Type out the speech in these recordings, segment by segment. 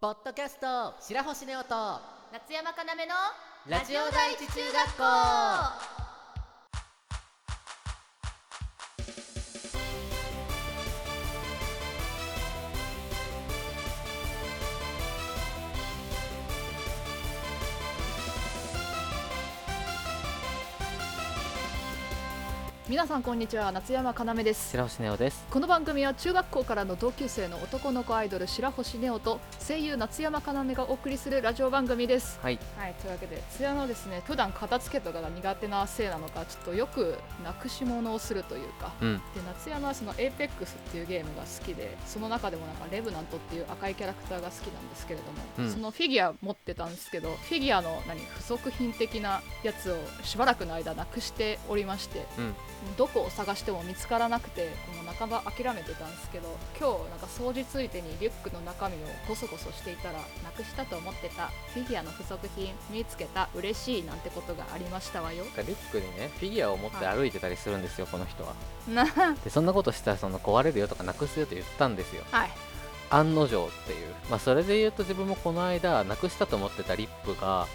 ポッドキャスト白星ネオと夏山かなめのラジオ第一中学校。皆さんこんにちは夏山かなめです。白星ネオです。この番組は中学校からの同級生の男の子アイドル白星ネオと声優夏山かなめがお送りするラジオ番組です。はい。はいというわけで津山のですね普段片付けとかが苦手なせいなのかちょっとよくなくし物をするというかうん。で夏山はその APEX っていうゲームが好きでその中でもなんかレブナントっていう赤いキャラクターが好きなんですけれども、うん。そのフィギュア持ってたんですけどフィギュアの何付属品的なやつをしばらくの間なくしておりましてうんどこを探しても見つからなくてもう半ば諦めてたんですけど今日なんか掃除ついてにリュックの中身をゴソゴソしていたらなくしたと思ってたフィギュアの付属品見つけた嬉しいなんてことがありましたわよ。リュックにねフィギュアを持って歩いてたりするんですよ、この人は。な でそんなことしたらその壊れるよとかなくすよと言ったんですよ。はい。案の定っていう。まあそれで言うと自分もこの間なくしたと思ってたリップが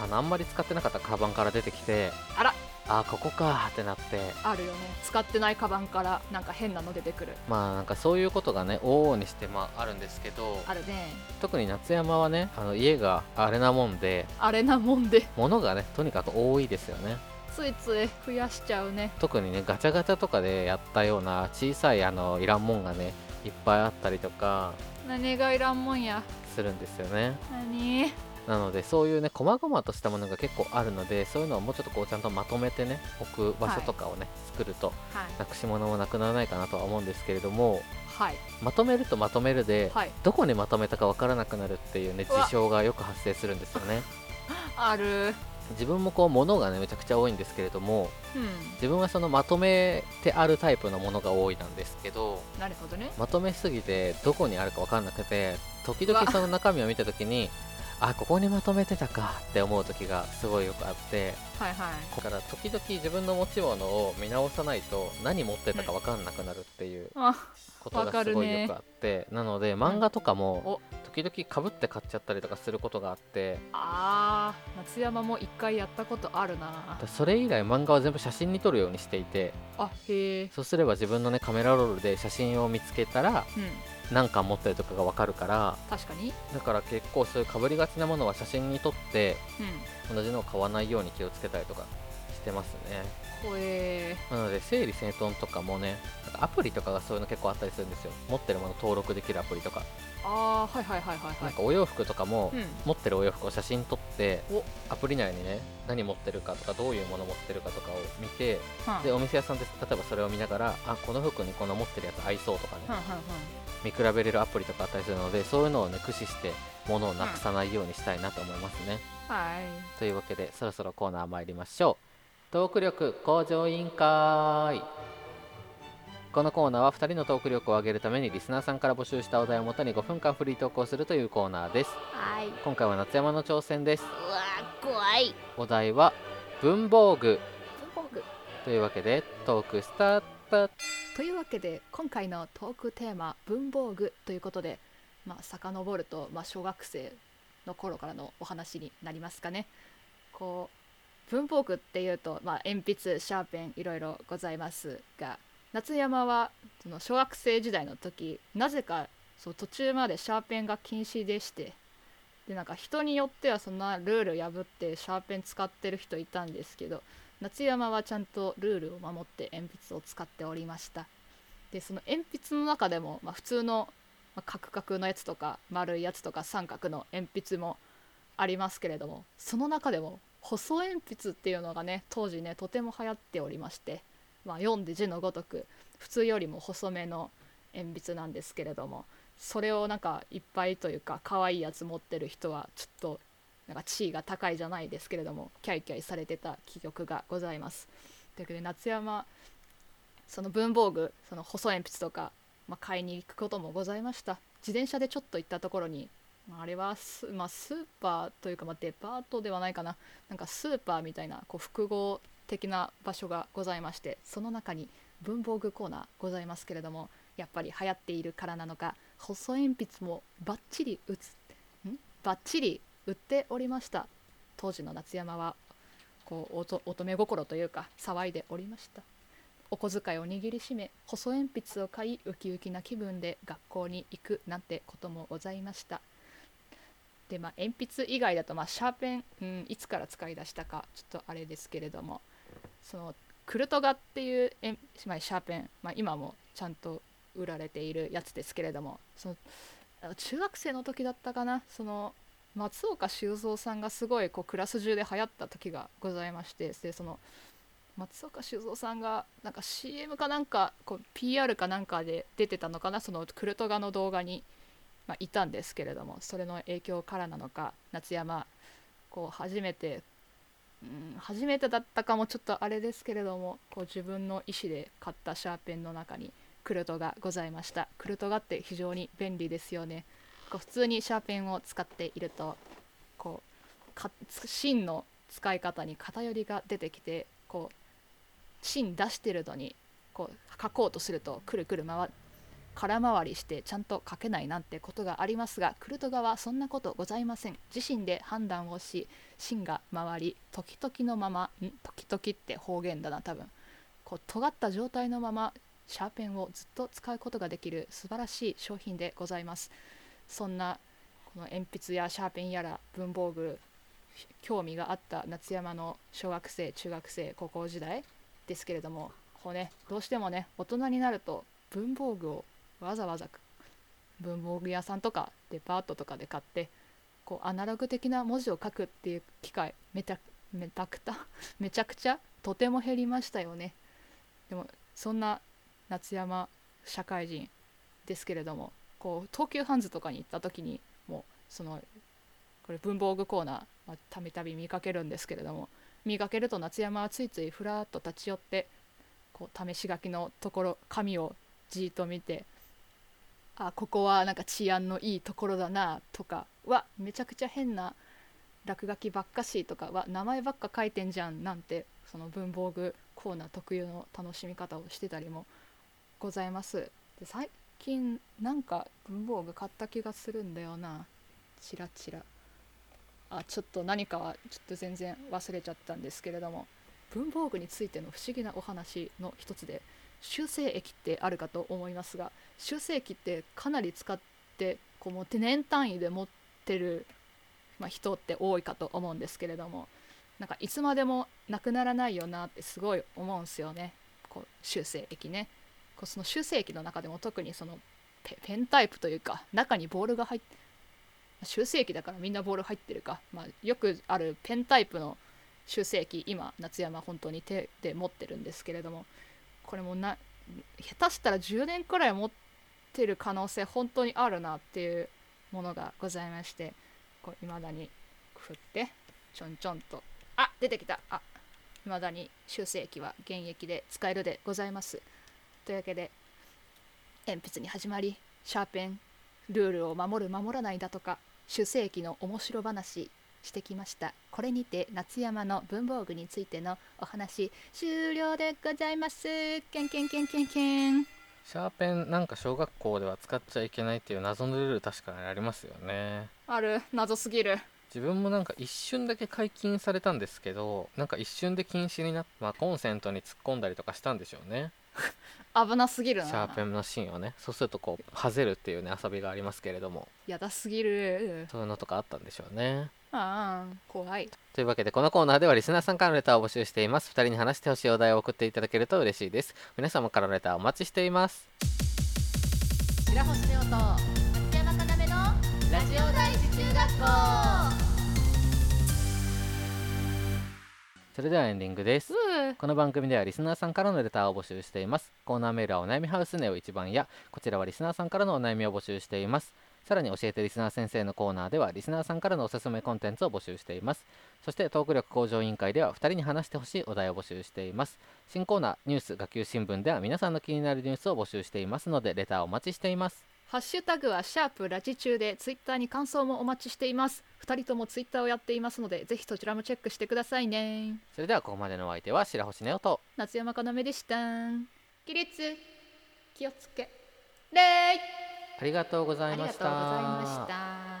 あんまり使ってなかったカバンから出てきてあらあここかーってなって。あるよね。使ってないカバンからなんか変なの出てくる。まあなんかそういうことがね往々にしてまああるんですけどあるね。特に夏山はねあの家があれなもんであれなもんで。物がねとにかく多いですよね。ついつい増やしちゃうね。特にねガチャガチャとかでやったような小さいあのいらんもんがねいっぱいあったりとか何がいらんもんや。するんですよね。何？なのでそういうね細々としたものが結構あるのでそういうのをもうちょっとこうちゃんとまとめてね置く場所とかをね、作るとはい。なくし物もなくならないかなとは思うんですけれどもはい。まとめるとまとめるで、はい。どこにまとめたかわからなくなるっていうね事象がよく発生するんですよね。ある。自分もこう物がねめちゃくちゃ多いんですけれどもうん。自分はそのまとめてあるタイプのものが多いなんですけどなるほどね。まとめすぎてどこにあるか分かんなくて時々その中身を見た時に あここにまとめてたかって思う時がすごいよくあって。はいはい。だから時々自分の持ち物を見直さないと何持ってたか分かんなくなるっていうあことがすごいよくあって、なので漫画とかお。も時々かぶって買っちゃったりとかすることがあって。あー夏山も一回やったことあるな。それ以来漫画は全部写真に撮るようにしていて。あへえ。そうすれば自分のねカメラロールで写真を見つけたらうん。何巻持ってるとかが分かるから。確かに。だから結構そういうかぶりがちなものは写真に撮ってうん。同じのを買わないように気をつけたりとかしてますね。ほえなので整理整頓とかもねなんかアプリとかがそういうの結構あったりするんですよ。持ってるもの登録できるアプリとか、あーはいはいはいはいはい。なんかお洋服とかも、うん。持ってるお洋服を写真撮ってお。アプリ内にね何持ってるかとかどういうもの持ってるかとかを見てでお店屋さんで例えばそれを見ながらあこの服にこの持ってるやつ合いそうとかね。見比べれるアプリとかあったりするのでそういうのをね駆使して物をなくさないようにしたいなと思いますね、はい。というわけでそろそろコーナー参りましょう。トーク力向上委員会。このコーナーは2人のトーク力を上げるためにリスナーさんから募集したお題をもとに5分間フリートークをするというコーナーです。はい。今回は夏山の挑戦です。うわ怖い。お題は文房具。文房具。というわけでトークスタート。というわけで今回のトークテーマ文房具ということでまあ遡ると、まあ、小学生の頃からのお話になりますかね。こう文房具っていうと、まあ、鉛筆シャーペンいろいろございますが夏山はその小学生時代の時なぜかそう途中までシャーペンが禁止でしてでなんか人によってはそんなルール破ってシャーペン使ってる人いたんですけど夏山はちゃんとルールを守って鉛筆を使っておりました。でその鉛筆の中でも、まあ、普通の、まあ、カクカクのやつとか丸いやつとか三角の鉛筆もありますけれどもその中でも細鉛筆っていうのがね当時ねとても流行っておりまして、まあ、読んで字のごとく普通よりも細めの鉛筆なんですけれどもそれをなんかいっぱいというか可愛いやつ持ってる人はちょっとなんか地位が高いじゃないですけれどもキャイキャイされてた記憶がございます。というわけで夏山その文房具その細鉛筆とか、まあ、買いに行くこともございました。自転車でちょっと行ったところに、まああれはス,、まあ、スーパーというか、まあ、デパートではないかな。なんかスーパーみたいなこう複合的な場所がございましてその中に文房具コーナーございますけれどもやっぱり流行っているからなのか細鉛筆もバッチリ写ってバッチリ売っておりました。当時の夏山はこう乙女心というか騒いでおりました。お小遣いを握りしめ細鉛筆を買いウキウキな気分で学校に行くなんてこともございました。でまあ鉛筆以外だとまあシャーペン、うん、いつから使い出したかちょっとあれですけれどもそのクルトガっていう鉛シャーペン、まあ、今もちゃんと売られているやつですけれどもその中学生の時だったかなその松岡修造さんがすごいこうクラス中で流行った時がございましてでその松岡修造さんがなんか CM かなんかこう PR かなんかで出てたのかなそのクルトガの動画に、まあ、いたんですけれどもそれの影響からなのか夏山こう初めて、うん、初めてだったかもちょっとあれですけれどもこう自分の意思で買ったシャーペンの中にクルトがございました。クルトガって非常に便利ですよね。こう普通にシャーペンを使っているとこう芯の使い方に偏りが出てきてこう芯出してるのにこう書こうとするとくるくる回空回りしてちゃんと書けないなんてことがありますがクルトガはそんなことございません。自身で判断をし芯が回り時々のままん？時々って方言だな多分。こう尖った状態のままシャーペンをずっと使うことができる素晴らしい商品でございます。そんなこの鉛筆やシャーペンやら文房具興味があった夏山の小学生中学生高校時代ですけれどもこうねどうしてもね大人になると文房具をわざわざ文房具屋さんとかデパートとかで買ってこうアナログ的な文字を書くっていう機会めちゃめたくためちゃくちゃ とても減りましたよね。でもそんな夏山社会人ですけれどもこう東急ハンズとかに行った時にもうそのこれ文房具コーナーたびたび見かけるんですけれども見かけると夏山はついついふらっと立ち寄ってこう試し書きのところ紙をじーっと見てあここはなんか治安のいいところだなとかわめちゃくちゃ変な落書きばっかしとかは名前ばっか書いてんじゃんなんてその文房具コーナー特有の楽しみ方をしてたりもございます。で最近なんか文房具買った気がするんだよな。チラチラ。あちょっと何かはちょっと全然忘れちゃったんですけれども文房具についての不思議なお話の一つで修正液ってあるかと思いますが修正液ってかなり使ってこうもう年単位で持ってる、まあ、人って多いかと思うんですけれどもなんかいつまでもなくならないよなってすごい思うんすよね。こう修正液ね。こうその修正液の中でも特にそのペンタイプというか中にボールが入って修正液だからみんなボール入ってるか、まあ、よくあるペンタイプの修正液今夏山本当に手で持ってるんですけれどもこれもな下手したら10年くらい持ってる可能性本当にあるなっていうものがございましてこう未だに振ってちょんちょんと。あ出てきた。あ未だに修正液は現役で使えるでございます。というわけで鉛筆に始まりシャーペンルールを守る守らないだとか修正液の面白話してきました。これにて夏山の文房具についてのお話終了でございます。ケンケンケンケンケン。シャーペンなんか小学校では使っちゃいけないっていう謎のルール確かにありますよね。ある。謎すぎる。自分もなんか一瞬だけ解禁されたんですけどなんか一瞬で禁止になって、まあ、コンセントに突っ込んだりとかしたんでしょうね 危なすぎるな。シャーペンの芯をねそうするとこうはぜるっていうね遊びがありますけれども。やだすぎる。そういうのとかあったんでしょうね。ああ怖い。というわけでこのコーナーではリスナーさんからのレターを募集しています。2人に話してほしいお題を送っていただけると嬉しいです。皆様からのレターお待ちしています。白星ネオと松山かなめのラジオ第一中学校それではエンディングです。うこの番組ではリスナーさんからのレターを募集しています。コーナーメールはお悩みハウスネオ一番やこちらはリスナーさんからのお悩みを募集しています。さらに教えてリスナー先生のコーナーではリスナーさんからのおすすめコンテンツを募集しています。そしてトーク力向上委員会では2人に話してほしいお題を募集しています。新コーナーニュース学級新聞では皆さんの気になるニュースを募集していますのでレターをお待ちしていますハッシュタグはシャープラジ中でツイッターに感想もお待ちしています。2人ともツイッターをやっていますのでぜひそちらもチェックしてくださいね。それではここまでのお相手は白星ネオと。夏山かなめでした。起立気をつけ。礼ありがとうござありがざいましとうございまたした